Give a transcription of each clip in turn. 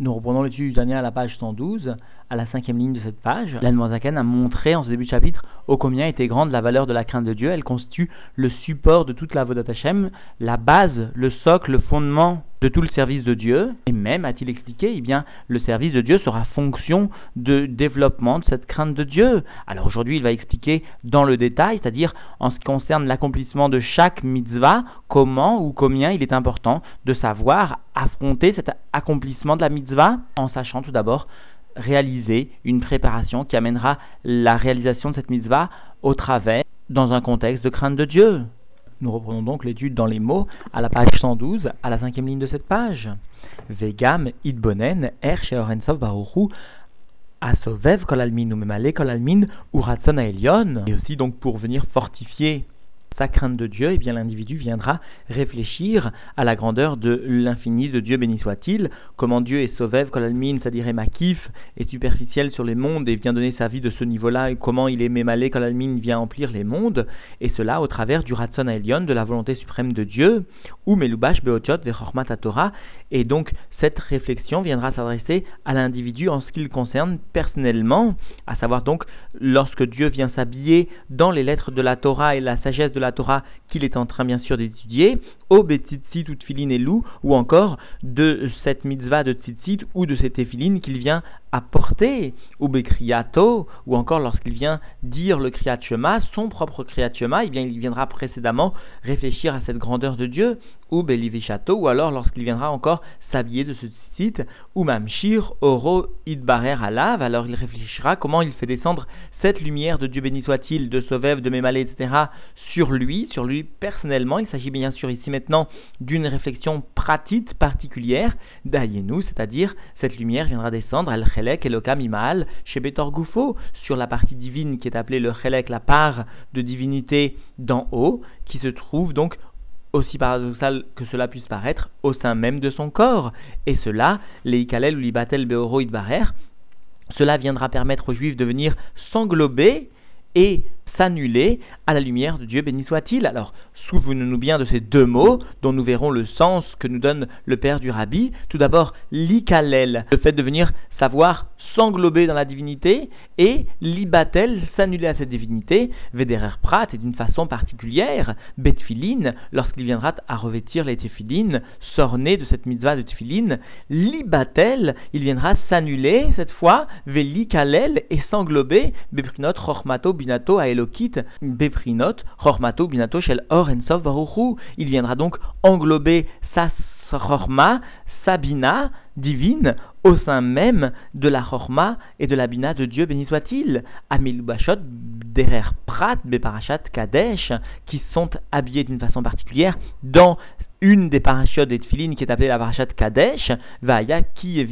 Nous reprenons l'étude du dernier à la page 112, à la cinquième ligne de cette page. L'Anne a montré en ce début de chapitre ô combien était grande la valeur de la crainte de Dieu. Elle constitue le support de toute la Vodat Hashem, la base, le socle, le fondement de tout le service de Dieu. Et même, a-t-il expliqué, eh bien, le service de Dieu sera fonction de développement de cette crainte de Dieu. Alors aujourd'hui, il va expliquer dans le détail, c'est-à-dire en ce qui concerne l'accomplissement de chaque mitzvah, comment ou combien il est important de savoir affronter cet accomplissement de la mitzvah en sachant tout d'abord réaliser une préparation qui amènera la réalisation de cette mitzvah au travers dans un contexte de crainte de Dieu. Nous reprenons donc l'étude dans les mots à la page 112, à la cinquième ligne de cette page. Vegam idbonen er sheorensov asovev kolalmin kolalmin ratson Et aussi donc pour venir fortifier sa crainte de Dieu, eh bien l'individu viendra réfléchir à la grandeur de l'infini de Dieu, béni soit-il, comment Dieu est sauvev, kolalmin, c'est-à-dire makif, est superficiel sur les mondes et vient donner sa vie de ce niveau-là, et comment il est mémalé, kolalmin vient emplir les mondes, et cela au travers du ratson Elion, de la volonté suprême de Dieu, ou melubash beotiot vechormat Torah, et donc cette réflexion viendra s'adresser à l'individu en ce qui le concerne personnellement, à savoir donc lorsque Dieu vient s'habiller dans les lettres de la Torah et la sagesse de la Qu'il est en train bien sûr d'étudier, au Betzitzit ou Tfilin et Lou, ou encore de cette mitzvah de Tzitzit ou de cette Tefilin qu'il vient apporter, ou Bekriato, ou encore lorsqu'il vient dire le Kriyat son propre Kriyat Shema, eh bien il viendra précédemment réfléchir à cette grandeur de Dieu, ou Belivishato, ou alors lorsqu'il viendra encore s'habiller de ce site, ou Mamshir, Oro, Idbarer, Alav, alors il réfléchira comment il fait descendre cette lumière de Dieu béni soit-il, de Sovev, de Mémalé, etc., sur lui, sur lui personnellement. Il s'agit bien sûr ici maintenant d'une réflexion pratique particulière d'Ayenu, c'est-à-dire cette lumière viendra descendre, El Chelek, Elokam, Imal, chez Betor Gufo, sur la partie divine qui est appelée le Chelek, la part de divinité d'en haut, qui se trouve donc aussi paradoxal que cela puisse paraître, au sein même de son corps. Et cela, les ou l'Ibatel Beoro Idbarer, cela viendra permettre aux Juifs de venir s'englober et s'annuler à la lumière de Dieu, béni soit-il. Alors, souvenons-nous bien de ces deux mots dont nous verrons le sens que nous donne le père du rabbi. Tout d'abord, l'ikalel, le fait de venir savoir s'englober dans la divinité, et libatel, s'annuler à cette divinité, vederer prat, et d'une façon particulière, betfilin, lorsqu'il viendra à revêtir les téphilines, sorné de cette mitzvah de tefilin, libatel, il viendra s'annuler cette fois, velikalel, et s'englober, beprinot, chormato, binato, aelokit, beprinot, chormato, binato, shel or, il viendra donc englober sa chorma, Sabina divine au sein même de la Chorma et de la Bina de Dieu, béni soit-il. Amil Bashot, Derer Prat, Beparachat, Kadesh, qui sont habillés d'une façon particulière dans une des parachutes des Tfilin qui est appelée la parachat Kadesh, Vaaya qui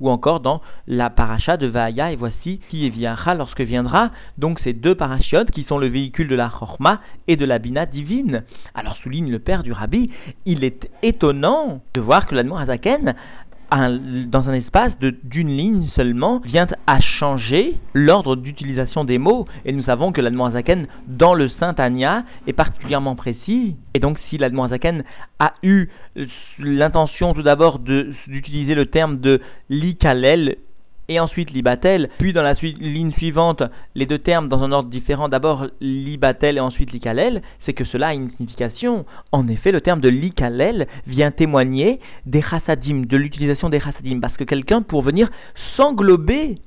ou encore dans la paracha de Vaaya, et voici qui viacha lorsque viendra. Donc ces deux parachutes qui sont le véhicule de la Chorma et de la Bina divine. Alors souligne le père du Rabbi, il est étonnant de voir que l'Admor Hazaken dans un espace d'une ligne seulement, vient à changer l'ordre d'utilisation des mots. Et nous savons que l'Admoazaken, dans le Saint Anya, est particulièrement précis. Et donc, si l'Admoazaken a eu l'intention tout d'abord d'utiliser le terme de l'ikalel, et ensuite libatel, puis dans la ligne suivante, les deux termes dans un ordre différent, d'abord libatel et ensuite likalel, c'est que cela a une signification. En effet, le terme de likalel vient témoigner des chassadim, de l'utilisation des chassadim, parce que quelqu'un, pour venir s'englober,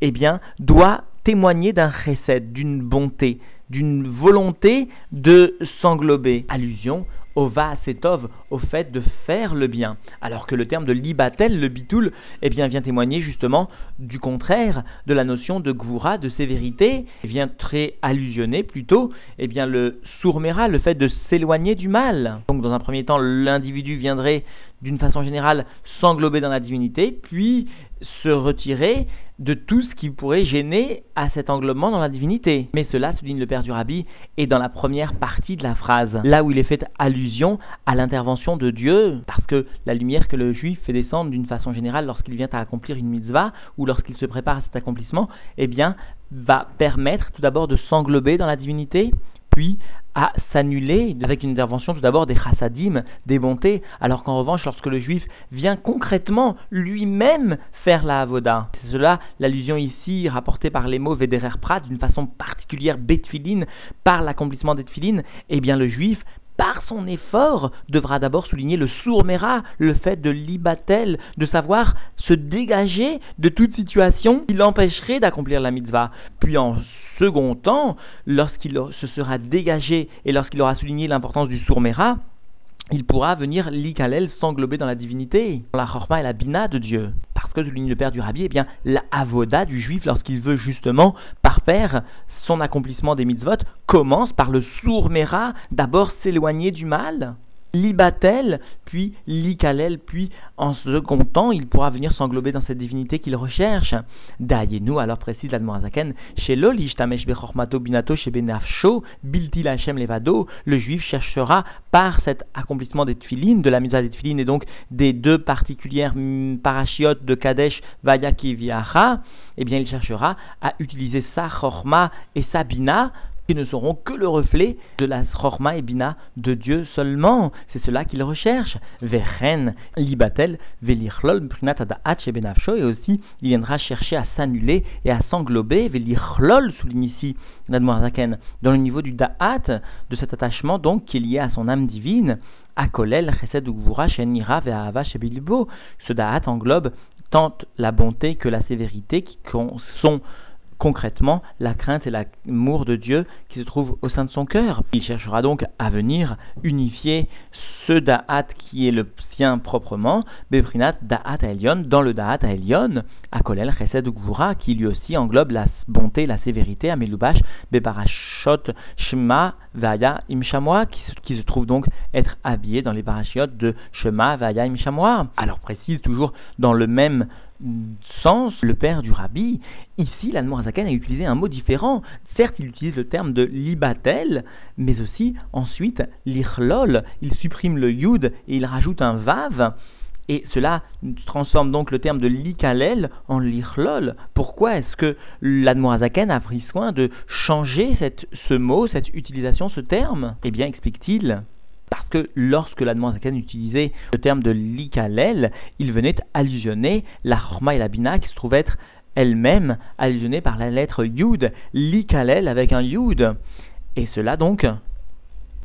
eh bien, doit témoigner d'un chesed, d'une bonté, d'une volonté de s'englober. Allusion au va-setov, au fait de faire le bien. Alors que le terme de libatel, le bitoul, eh bien, vient témoigner justement du contraire de la notion de gvura, de sévérité, et vient très allusionner plutôt, eh bien, le sourmera, le fait de s'éloigner du mal. Donc, dans un premier temps, l'individu viendrait d'une façon générale s'englober dans la divinité, puis se retirer de tout ce qui pourrait gêner à cet englobement dans la divinité. Mais cela, souligne le père du rabbi, est dans la première partie de la phrase, là où il est fait allusion à l'intervention de Dieu, parce que la lumière que le juif fait descendre d'une façon générale lorsqu'il vient à accomplir une mitzvah, ou lorsqu'il se prépare à cet accomplissement, eh bien, va permettre tout d'abord de s'englober dans la divinité, puis à s'annuler avec une intervention tout d'abord des chassadim, des bontés, alors qu'en revanche, lorsque le juif vient concrètement lui-même faire la avoda, c'est cela l'allusion ici rapportée par les mots Vederer Prat d'une façon particulière, Betfilin, par l'accomplissement des eh bien le juif par son effort, devra d'abord souligner le sourmera, le fait de libatel, de savoir se dégager de toute situation qui l'empêcherait d'accomplir la mitzvah. Puis en second temps, lorsqu'il se sera dégagé et lorsqu'il aura souligné l'importance du sourmera, il pourra venir l'ikalel s'englober dans la divinité, dans la chorma et la bina de Dieu. Parce que, souligne le père du rabbi, eh bien, la avoda du juif, lorsqu'il veut justement, par père, son accomplissement des mitzvot commence par le sourd-méra, d'abord s'éloigner du mal, l'ibatel, puis l'ikalel, puis en second temps, il pourra venir s'englober dans cette divinité qu'il recherche. nous alors précise l'Admorazaken, chez l'olishtamesh bechormato binato chez benafsho, bilti lachem levado, le juif cherchera par cet accomplissement des tfilines, de la mitzvah des tfilines et donc des deux particulières parachiotes de Kadesh, Vayaki Viacha, eh bien il cherchera à utiliser sa chorma et sa bina qui ne seront que le reflet de la chorma et bina de Dieu seulement. C'est cela qu'il recherche. Vechen libatel velichlol benafsho et aussi il viendra chercher à s'annuler et à s'englober velichlol souligne ici Nadmoazaken dans le niveau du da'at de cet attachement donc qui est lié à son âme divine. Akolel, Chesed Ugvura, Shenira, Ve'ahava, Shebilbo. Ce da'at englobe tant la bonté que la sévérité qui sont concrètement la crainte et l'amour de Dieu qui se trouvent au sein de son cœur. Il cherchera donc à venir unifier ce Da'at qui est le sien proprement, Beprinat Da'at Elion, dans le Da'at Elion, Akolel Chesed Gvura, qui lui aussi englobe la bonté, la sévérité, Amelubash, Beparashot Shema Vaya Imshamwa, qui, qui se trouve donc être habillé dans les parachiotes de Shema Vaya Imshamwa. Alors précise toujours dans le même sens, le père du rabbi, ici l'Anmorazaken a utilisé un mot différent. Certes, il utilise le terme de libatel, mais aussi ensuite l'ichlol, il supprime le yud et il rajoute un vav. Et cela transforme donc le terme de likalel en lichlol. Pourquoi est-ce que l'Admorazaken a pris soin de changer ce mot, cette utilisation, ce terme? Eh bien, explique-t-il parce que lorsque la Zaken utilisait le terme de l'ikalel, il venait allusionner la chorma et la bina qui se trouvaient être elles-mêmes allusionnées par la lettre yud, l'ikalel avec un yud. Et cela donc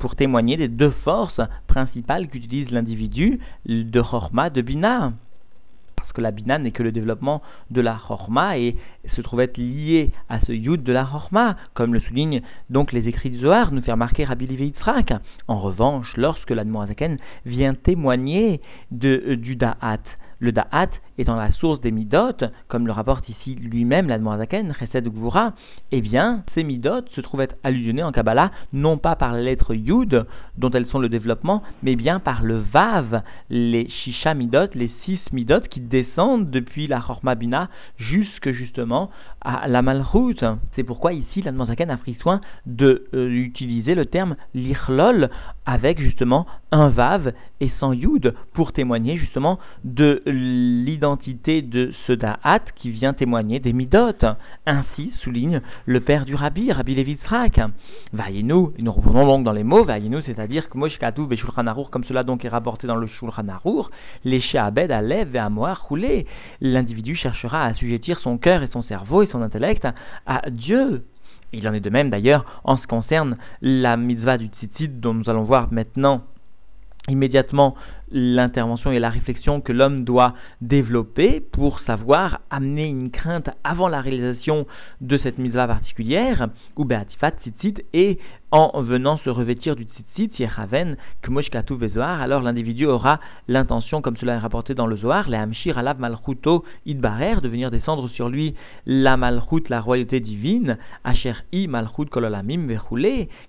pour témoigner des deux forces principales qu'utilise l'individu de chorma de bina. Que la bina n'est que le développement de la chorma et se trouve être lié à ce yud de la chorma, comme le soulignent donc les écrits du Zohar, nous faire marquer Rabbi Levi En revanche, lorsque l'Admoazaken vient témoigner de, euh, du da'at, le da'at étant la source des midot, comme le rapporte ici lui-même l'Admorazaken, Chesed Gvura, eh bien, ces midot se trouvent être allusionnés en Kabbalah, non pas par la lettre Yud, dont elles sont le développement, mais bien par le Vav, les Shisha midot, les six midot qui descendent depuis la Chorma Bina jusque justement à la Malchut. C'est pourquoi ici l'Admorazaken a pris soin d'utiliser euh, le terme l'Ichlol avec justement un Vav et sans Yud pour témoigner justement de l'identité de ce da'at qui vient témoigner des midot. Ainsi souligne le père du rabbi, Rabbi Levitzrak. Vaïnou, nous revenons donc dans les mots, Vaïnou, c'est-à-dire que Moshkatu Beshulchan comme cela donc est rapporté dans le Shulchan Arour, les Sheabed Alev et Amoar roulé. L'individu cherchera à assujettir son cœur et son cerveau et son intellect à Dieu. Il en est de même d'ailleurs en ce qui concerne la mitzvah du tzitzit dont nous allons voir maintenant immédiatement l'intervention et la réflexion que l'homme doit développer pour savoir amener une crainte avant la réalisation de cette mise particulière, ou beatifat tzitzit, et en venant se revêtir du tzitzit, yechaven, kmoshkatu vezoar, alors l'individu aura l'intention, comme cela est rapporté dans le Zohar, le hamshir alav malchuto idbarer, de venir descendre sur lui la malchut, la royauté divine, asher i malchut kololamim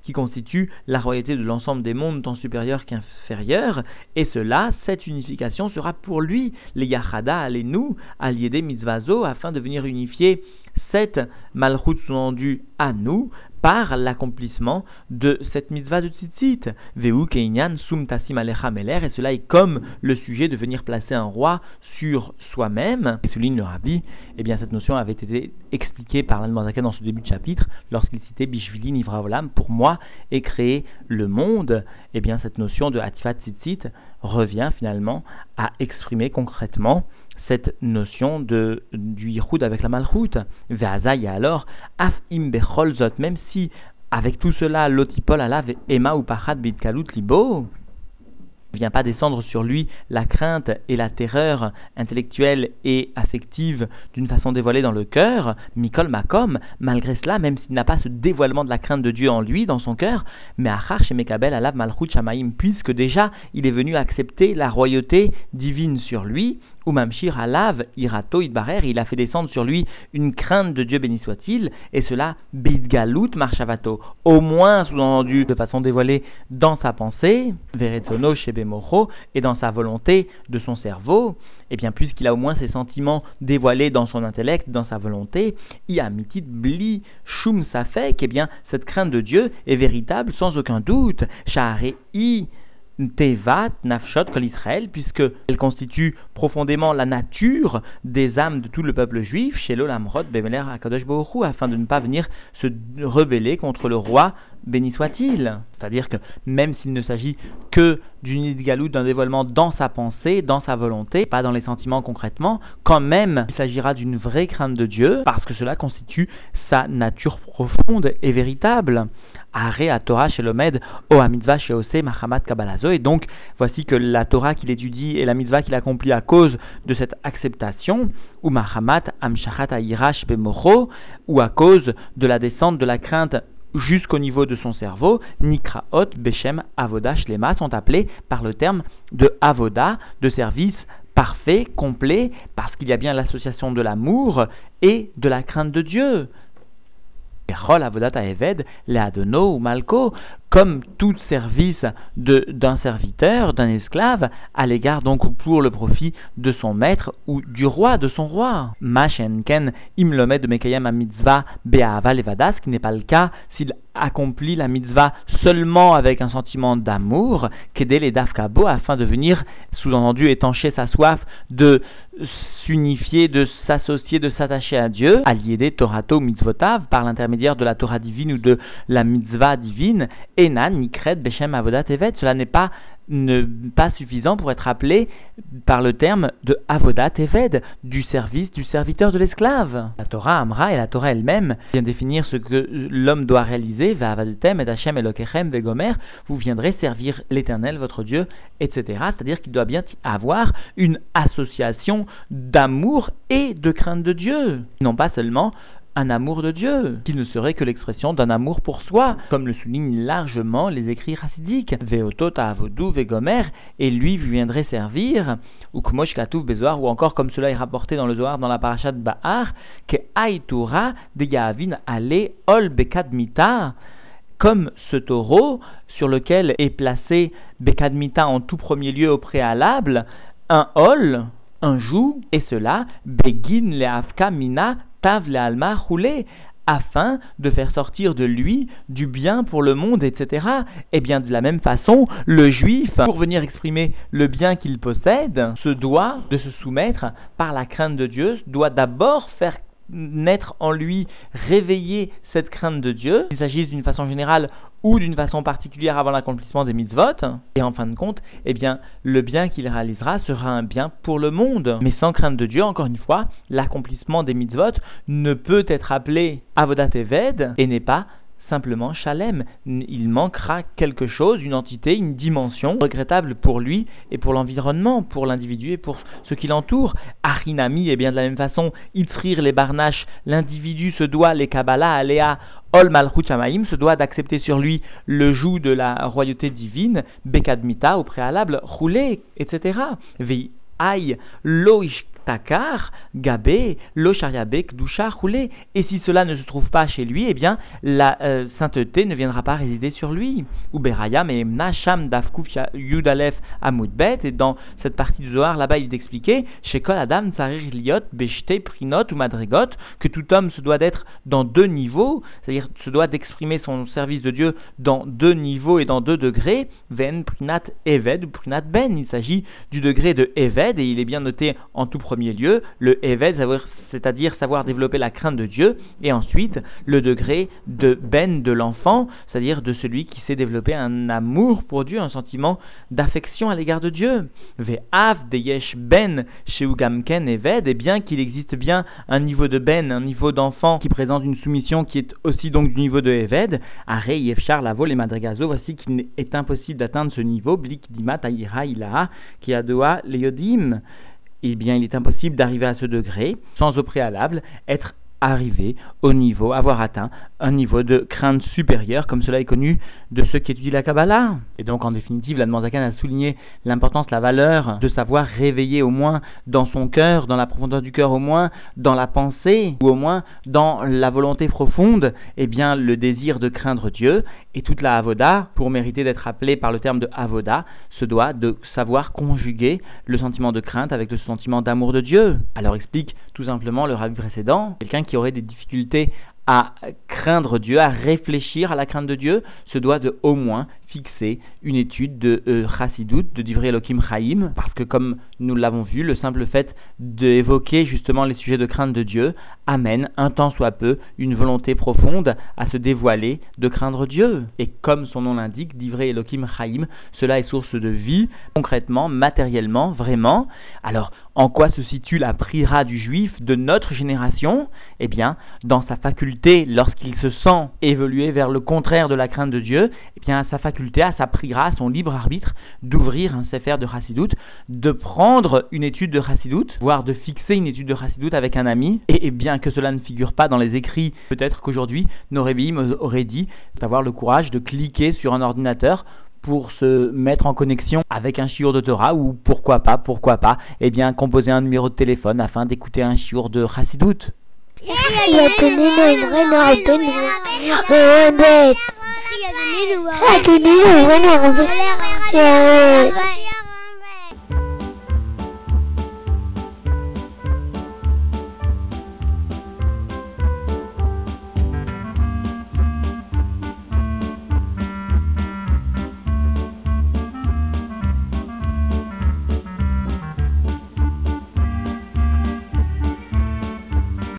qui constitue la royauté de l'ensemble des mondes tant supérieurs qu'inférieurs, et cela, cette unification sera pour lui, les yachada, les nous, alliés des mitzvazo, afin de venir unifier cette malchut sous-entendu à nous par l'accomplissement de cette mitzvah de tzitzit. Veu keinyan sum meler, et cela est comme le sujet de venir placer un roi sur soi-même. Et souligne le rabbi, eh bien cette notion avait été expliquée par l'Almanzaka dans ce début de chapitre, lorsqu'il citait Bishvili Nivraolam, pour moi, et créer le monde. Eh bien cette notion de Hatifat Tzitzit revient finalement à exprimer concrètement cette notion de, du yichud avec la malchut. Ve'azaya alors, af im becholzot, même si avec tout cela, l'otipol alav ema ou pachat bitkalut libo, ne vient pas descendre sur lui la crainte et la terreur intellectuelle et affective d'une façon dévoilée dans le cœur, Mikol Makom, malgré cela, même s'il n'a pas ce dévoilement de la crainte de Dieu en lui, dans son cœur, mais Achar Mekabel Alav Malchut Shamaim, puisque déjà il est venu accepter la royauté divine sur lui, Umamshir alav irato idbarer, il a fait descendre sur lui une crainte de Dieu béni soit-il, et cela bidgalut marshavato, au moins sous-entendu de façon dévoilée dans sa pensée, veretzono shebemocho, et dans sa volonté de son cerveau, et eh bien puisqu'il a au moins ses sentiments dévoilés dans son intellect, dans sa volonté, mitit bli shum safek, et eh bien cette crainte de Dieu est véritable sans aucun doute, Tevat, Nafshot, Kol Israël, puisqu'elle constitue profondément la nature des âmes de tout le peuple juif, chez l'Olamrod, Bemeler, Akadosh Bohu, afin de ne pas venir se rebeller contre le roi, béni soit-il. C'est-à-dire que même s'il ne s'agit que d'une idgalou, d'un dévoilement dans sa pensée, dans sa volonté, pas dans les sentiments concrètement, quand même il s'agira d'une vraie crainte de Dieu, parce que cela constitue sa nature profonde et véritable. Are Torah chez l'Omed, O mitzvah chez Ose, Mahamat Kabalazo. Et donc, voici que la Torah qu'il étudie et la mitzvah qu'il accomplit à cause de cette acceptation, ou Mahamat Amshachat Bemocho, ou à cause de la descente de la crainte jusqu'au niveau de son cerveau, Nikraot, Beshem, Avoda, Shlema sont appelés par le terme de Avoda, de service parfait, complet, parce qu'il y a bien l'association de l'amour et de la crainte de Dieu Malko, comme tout service d'un serviteur, d'un esclave, à l'égard donc pour le profit de son maître ou du roi, de son roi. Mashenken imlomet de Mekayam mitzvah be'ava levadas, qui n'est pas le cas s'il accomplit la mitzvah seulement avec un sentiment d'amour, qu'aider les dafkabo, afin de venir, sous-entendu, étancher sa soif de s'unifier, de s'associer, de s'attacher à Dieu, des Torato mitzvotav, par l'intermédiaire de la Torah divine ou de la mitzvah divine, Enan, Nikret, Beshem, Avodat, Evet. Cela n'est pas ne pas suffisant pour être appelé par le terme de avodat eved, du service du serviteur de l'esclave. La Torah Amra et la Torah elle-même vient définir ce que l'homme doit réaliser, va avadetem et Hashem elokechem vegomer, vous viendrez servir l'éternel votre Dieu, etc. C'est-à-dire qu'il doit bien avoir une association d'amour et de crainte de Dieu. Non pas seulement un amour de Dieu, qui ne serait que l'expression d'un amour pour soi, comme le soulignent largement les écrits chassidiques. Veotota avodou vegomer, et lui viendrait servir, ou kmosh bezoar, ou encore comme cela est rapporté dans le Zohar dans la parashat Bahar, que aitura de yavin ale ol bekadmita, comme ce taureau sur lequel est placé bekadmita en tout premier lieu au préalable, un ol, un joug, et cela, begin le mina alma roulé afin de faire sortir de lui du bien pour le monde, etc. Et eh bien de la même façon, le juif, pour venir exprimer le bien qu'il possède, se doit de se soumettre par la crainte de Dieu, doit d'abord faire naître en lui, réveiller cette crainte de Dieu, qu'il s'agisse d'une façon générale ou d'une façon particulière avant l'accomplissement des mitzvot, et en fin de compte, eh bien, le bien qu'il réalisera sera un bien pour le monde. Mais sans crainte de Dieu, encore une fois, l'accomplissement des mitzvot ne peut être appelé avodat eved et n'est pas simplement Shalem. Il manquera quelque chose, une entité, une dimension regrettable pour lui et pour l'environnement, pour l'individu et pour ce qui l'entoure. Arinami, et bien de la même façon, Itzrir les Barnaches, l'individu se doit, les Kabbalah, Aléa, Ol Malchut se doit d'accepter sur lui le joug de la royauté divine, Bekadmita au préalable, roulé, etc. Aï, Loish takar, gabé, lo kdusha, roulé. Et si cela ne se trouve pas chez lui, eh bien, la euh, sainteté ne viendra pas résider sur lui. Ou berayam et nasham dafkuf yudalef amudbet. Et dans cette partie du Zohar, là-bas, il est expliqué, chez kol adam tsarir liot beshte prinot ou madrigot, que tout homme se doit d'être dans deux niveaux, c'est-à-dire se doit d'exprimer son service de Dieu dans deux niveaux et dans deux degrés, ven prinat eved ou prinat ben. Il s'agit du degré de eved, et il est bien noté en tout premier lieu, le eved, c'est-à-dire savoir développer la crainte de Dieu, et ensuite le degré de ben de l'enfant, c'est-à-dire de celui qui sait développer un amour pour Dieu, un sentiment d'affection à l'égard de Dieu. Ve'av yesh ben sheugamken eved, et bien qu'il existe bien un niveau de ben, un niveau d'enfant qui présente une soumission qui est aussi donc du niveau de eved, are yefchar lavo les madrigazo, voici qu'il est impossible d'atteindre ce niveau, blik dimat aïra ilaha, qui adoa leodim eh bien, il est impossible d'arriver à ce degré sans au préalable être arriver au niveau, avoir atteint un niveau de crainte supérieure, comme cela est connu de ceux qui étudient la Kabbalah. Et donc, en définitive, la Zakan a souligné l'importance, la valeur de savoir réveiller au moins dans son cœur, dans la profondeur du cœur au moins, dans la pensée, ou au moins dans la volonté profonde, eh bien, le désir de craindre Dieu. Et toute la Avoda, pour mériter d'être appelée par le terme de Avoda, se doit de savoir conjuguer le sentiment de crainte avec le sentiment d'amour de Dieu. Alors explique tout simplement le rabbi précédent, quelqu'un qui aurait des difficultés à craindre Dieu, à réfléchir à la crainte de Dieu, se doit de au moins fixer une étude de euh, de Divrei Elohim Chaim, parce que comme nous l'avons vu, le simple fait d'évoquer justement les sujets de crainte de Dieu amène, un temps soit peu, une volonté profonde à se dévoiler de craindre Dieu. Et comme son nom l'indique, Divrei Elohim Chaim, cela est source de vie, concrètement, matériellement, vraiment. Alors, en quoi se situe la prière du juif de notre génération? Eh bien, dans sa faculté, lorsqu'il se sent évoluer vers le contraire de la crainte de Dieu, eh bien, sa faculté, à sa à son libre arbitre, d'ouvrir un sefer de Chassidout, de prendre une étude de Chassidout, voire de fixer une étude de Chassidout avec un ami, et, bien que cela ne figure pas dans les écrits, peut-être qu'aujourd'hui, nos rébim auraient dit d'avoir le courage de cliquer sur un ordinateur pour se mettre en connexion avec un chiour de Torah ou pourquoi pas, pourquoi pas, eh bien composer un numéro de téléphone afin d'écouter un chiour de Elle a donné le Elle a donné le